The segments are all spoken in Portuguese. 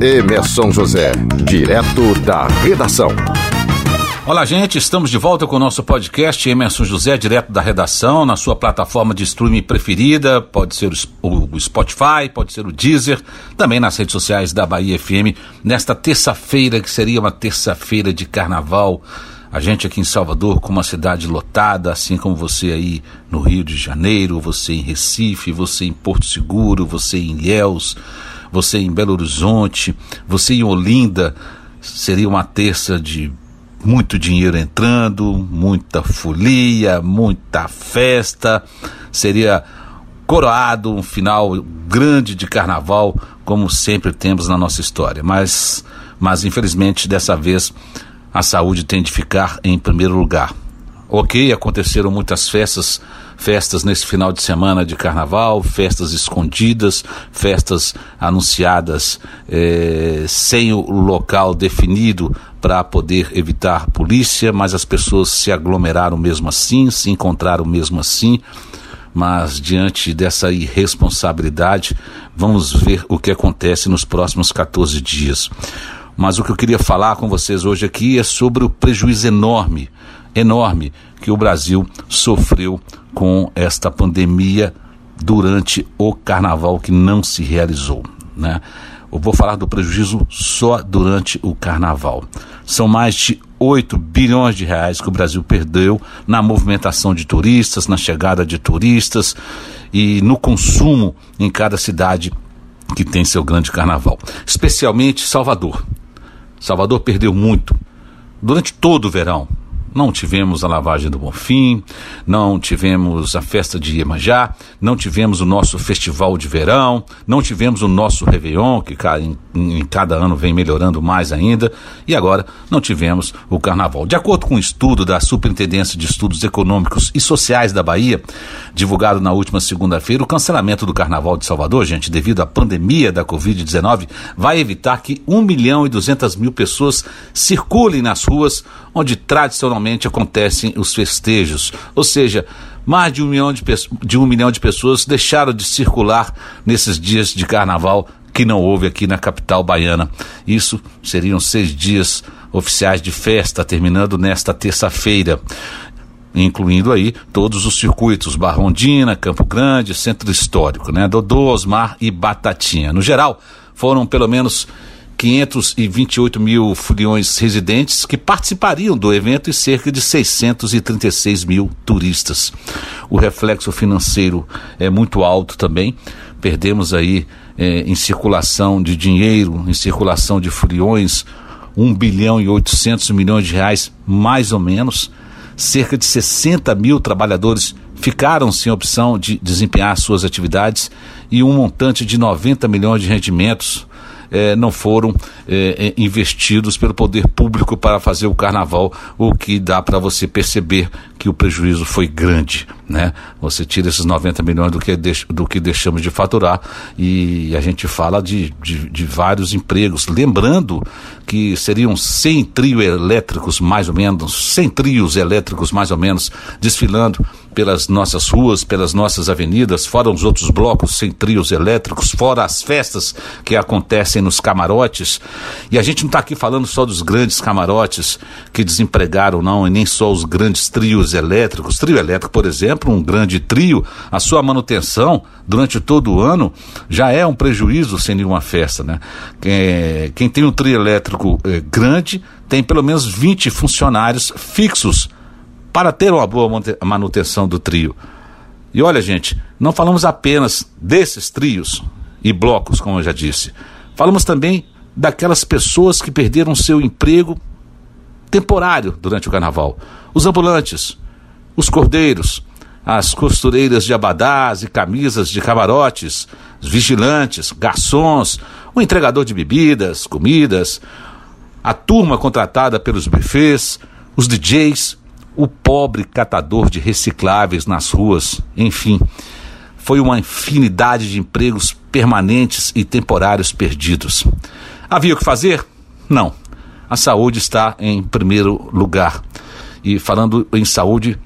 Emerson José, direto da redação. Olá, gente, estamos de volta com o nosso podcast Emerson José, direto da redação, na sua plataforma de streaming preferida, pode ser o Spotify, pode ser o Deezer, também nas redes sociais da Bahia FM, nesta terça-feira, que seria uma terça-feira de carnaval. A gente aqui em Salvador, com uma cidade lotada, assim como você aí no Rio de Janeiro, você em Recife, você em Porto Seguro, você em Ilhéus, você em Belo Horizonte, você em Olinda, seria uma terça de muito dinheiro entrando, muita folia, muita festa, seria coroado um final grande de carnaval, como sempre temos na nossa história. Mas, mas infelizmente dessa vez a saúde tem de ficar em primeiro lugar. Ok, aconteceram muitas festas festas nesse final de semana de carnaval, festas escondidas, festas anunciadas eh, sem o local definido para poder evitar polícia, mas as pessoas se aglomeraram mesmo assim, se encontraram mesmo assim. Mas diante dessa irresponsabilidade, vamos ver o que acontece nos próximos 14 dias. Mas o que eu queria falar com vocês hoje aqui é sobre o prejuízo enorme, enorme que o Brasil sofreu com esta pandemia durante o carnaval que não se realizou, né? Eu vou falar do prejuízo só durante o carnaval. São mais de 8 bilhões de reais que o Brasil perdeu na movimentação de turistas, na chegada de turistas e no consumo em cada cidade que tem seu grande carnaval. Especialmente Salvador. Salvador perdeu muito durante todo o verão. Não tivemos a lavagem do Bonfim, não tivemos a festa de Iemanjá, não tivemos o nosso festival de verão, não tivemos o nosso Réveillon, que em, em cada ano vem melhorando mais ainda, e agora não tivemos o Carnaval. De acordo com um estudo da Superintendência de Estudos Econômicos e Sociais da Bahia, divulgado na última segunda-feira, o cancelamento do Carnaval de Salvador, gente, devido à pandemia da Covid-19, vai evitar que 1 milhão e 200 mil pessoas circulem nas ruas onde tradicionalmente acontecem os festejos. Ou seja, mais de um milhão de, de, um milhão de pessoas deixaram de circular nesses dias de carnaval que não houve aqui na capital baiana. Isso seriam seis dias oficiais de festa, terminando nesta terça-feira incluindo aí todos os circuitos, Barrondina, Campo Grande, Centro Histórico, né? Dodô, Osmar e Batatinha. No geral, foram pelo menos 528 mil foliões residentes que participariam do evento e cerca de 636 mil turistas. O reflexo financeiro é muito alto também. Perdemos aí é, em circulação de dinheiro, em circulação de foliões, 1 bilhão e 800 milhões de reais, mais ou menos. Cerca de 60 mil trabalhadores ficaram sem opção de desempenhar suas atividades e um montante de 90 milhões de rendimentos eh, não foram eh, eh, investidos pelo poder público para fazer o carnaval, o que dá para você perceber que o prejuízo foi grande, né? Você tira esses 90 milhões do que, do que deixamos de faturar e a gente fala de, de, de vários empregos. Lembrando que seriam 100 trios elétricos, mais ou menos, 100 trios elétricos, mais ou menos, desfilando pelas nossas ruas, pelas nossas avenidas, fora os outros blocos sem trios elétricos, fora as festas que acontecem nos camarotes. E a gente não está aqui falando só dos grandes camarotes que desempregaram, não, e nem só os grandes trios elétricos. Trio elétrico, por exemplo, um grande trio, a sua manutenção durante todo o ano já é um prejuízo sem nenhuma festa, né? Quem, quem tem um trio elétrico eh, grande tem pelo menos 20 funcionários fixos para ter uma boa manutenção do trio. E olha, gente, não falamos apenas desses trios e blocos, como eu já disse. Falamos também daquelas pessoas que perderam seu emprego temporário durante o carnaval. Os ambulantes, os cordeiros, as costureiras de abadás e camisas de camarotes, os vigilantes, garçons, o entregador de bebidas, comidas, a turma contratada pelos buffets, os DJs, o pobre catador de recicláveis nas ruas, enfim. Foi uma infinidade de empregos permanentes e temporários perdidos. Havia o que fazer? Não. A saúde está em primeiro lugar. E falando em saúde,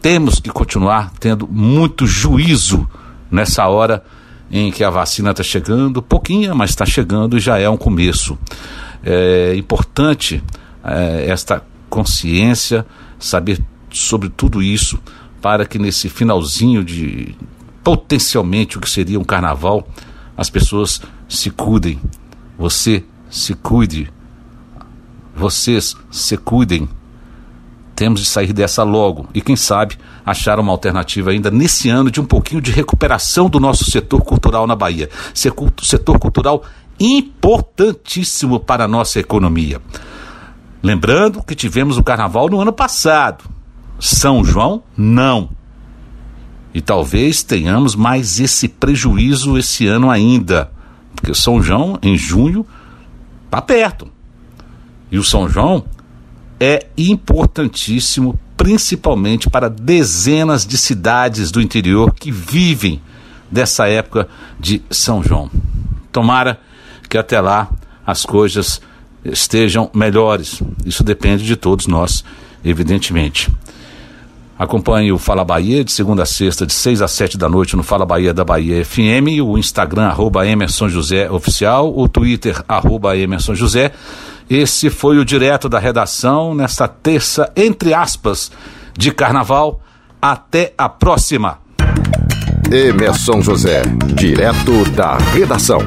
temos que continuar tendo muito juízo nessa hora em que a vacina está chegando, pouquinha, mas está chegando e já é um começo. É importante é, esta consciência, saber sobre tudo isso, para que nesse finalzinho de potencialmente o que seria um carnaval, as pessoas se cuidem. Você se cuide. Vocês se cuidem. Temos de sair dessa logo e, quem sabe, achar uma alternativa ainda nesse ano de um pouquinho de recuperação do nosso setor cultural na Bahia. Setor cultural importantíssimo para a nossa economia. Lembrando que tivemos o carnaval no ano passado. São João, não. E talvez tenhamos mais esse prejuízo esse ano ainda. Porque São João, em junho, está perto. E o São João é importantíssimo, principalmente para dezenas de cidades do interior que vivem dessa época de São João. Tomara que até lá as coisas estejam melhores. Isso depende de todos nós, evidentemente. Acompanhe o Fala Bahia de segunda a sexta, de 6 a 7 da noite no Fala Bahia da Bahia FM, o Instagram, arroba Emerson José Oficial, o Twitter, arroba Emerson José. Esse foi o direto da redação nesta terça, entre aspas, de carnaval. Até a próxima. Emerson José, direto da redação.